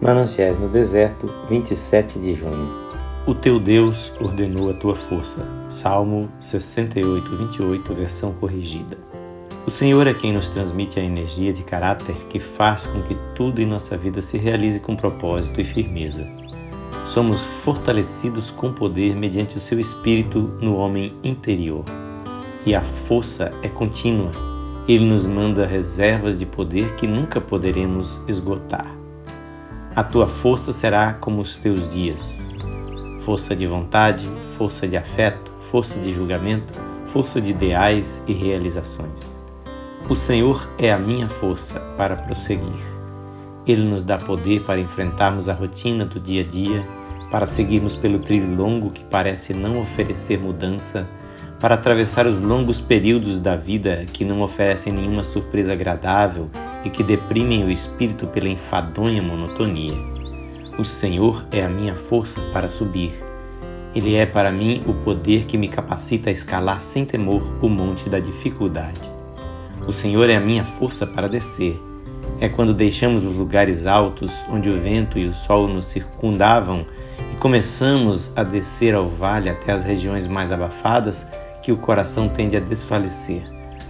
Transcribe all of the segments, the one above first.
Mananciais no Deserto, 27 de junho. O teu Deus ordenou a tua força. Salmo 68, 28, versão corrigida. O Senhor é quem nos transmite a energia de caráter que faz com que tudo em nossa vida se realize com propósito e firmeza. Somos fortalecidos com poder mediante o seu espírito no homem interior. E a força é contínua. Ele nos manda reservas de poder que nunca poderemos esgotar. A tua força será como os teus dias. Força de vontade, força de afeto, força de julgamento, força de ideais e realizações. O Senhor é a minha força para prosseguir. Ele nos dá poder para enfrentarmos a rotina do dia a dia, para seguirmos pelo trilho longo que parece não oferecer mudança, para atravessar os longos períodos da vida que não oferecem nenhuma surpresa agradável e que deprimem o espírito pela enfadonha monotonia. O Senhor é a minha força para subir. Ele é para mim o poder que me capacita a escalar sem temor o monte da dificuldade. O Senhor é a minha força para descer. É quando deixamos os lugares altos onde o vento e o sol nos circundavam e começamos a descer ao vale até as regiões mais abafadas que o coração tende a desfalecer.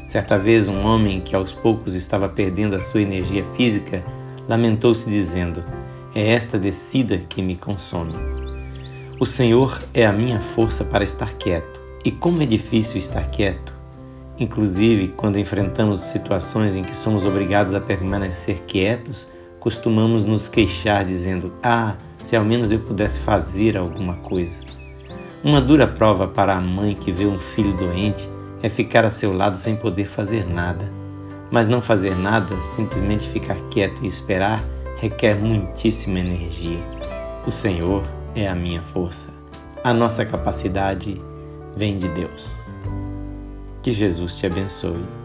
Certa vez, um homem que aos poucos estava perdendo a sua energia física lamentou-se, dizendo: É esta descida que me consome. O Senhor é a minha força para estar quieto. E como é difícil estar quieto! Inclusive, quando enfrentamos situações em que somos obrigados a permanecer quietos, costumamos nos queixar dizendo: Ah, se ao menos eu pudesse fazer alguma coisa. Uma dura prova para a mãe que vê um filho doente é ficar a seu lado sem poder fazer nada. Mas não fazer nada, simplesmente ficar quieto e esperar, requer muitíssima energia. O Senhor é a minha força. A nossa capacidade vem de Deus. Que Jesus te abençoe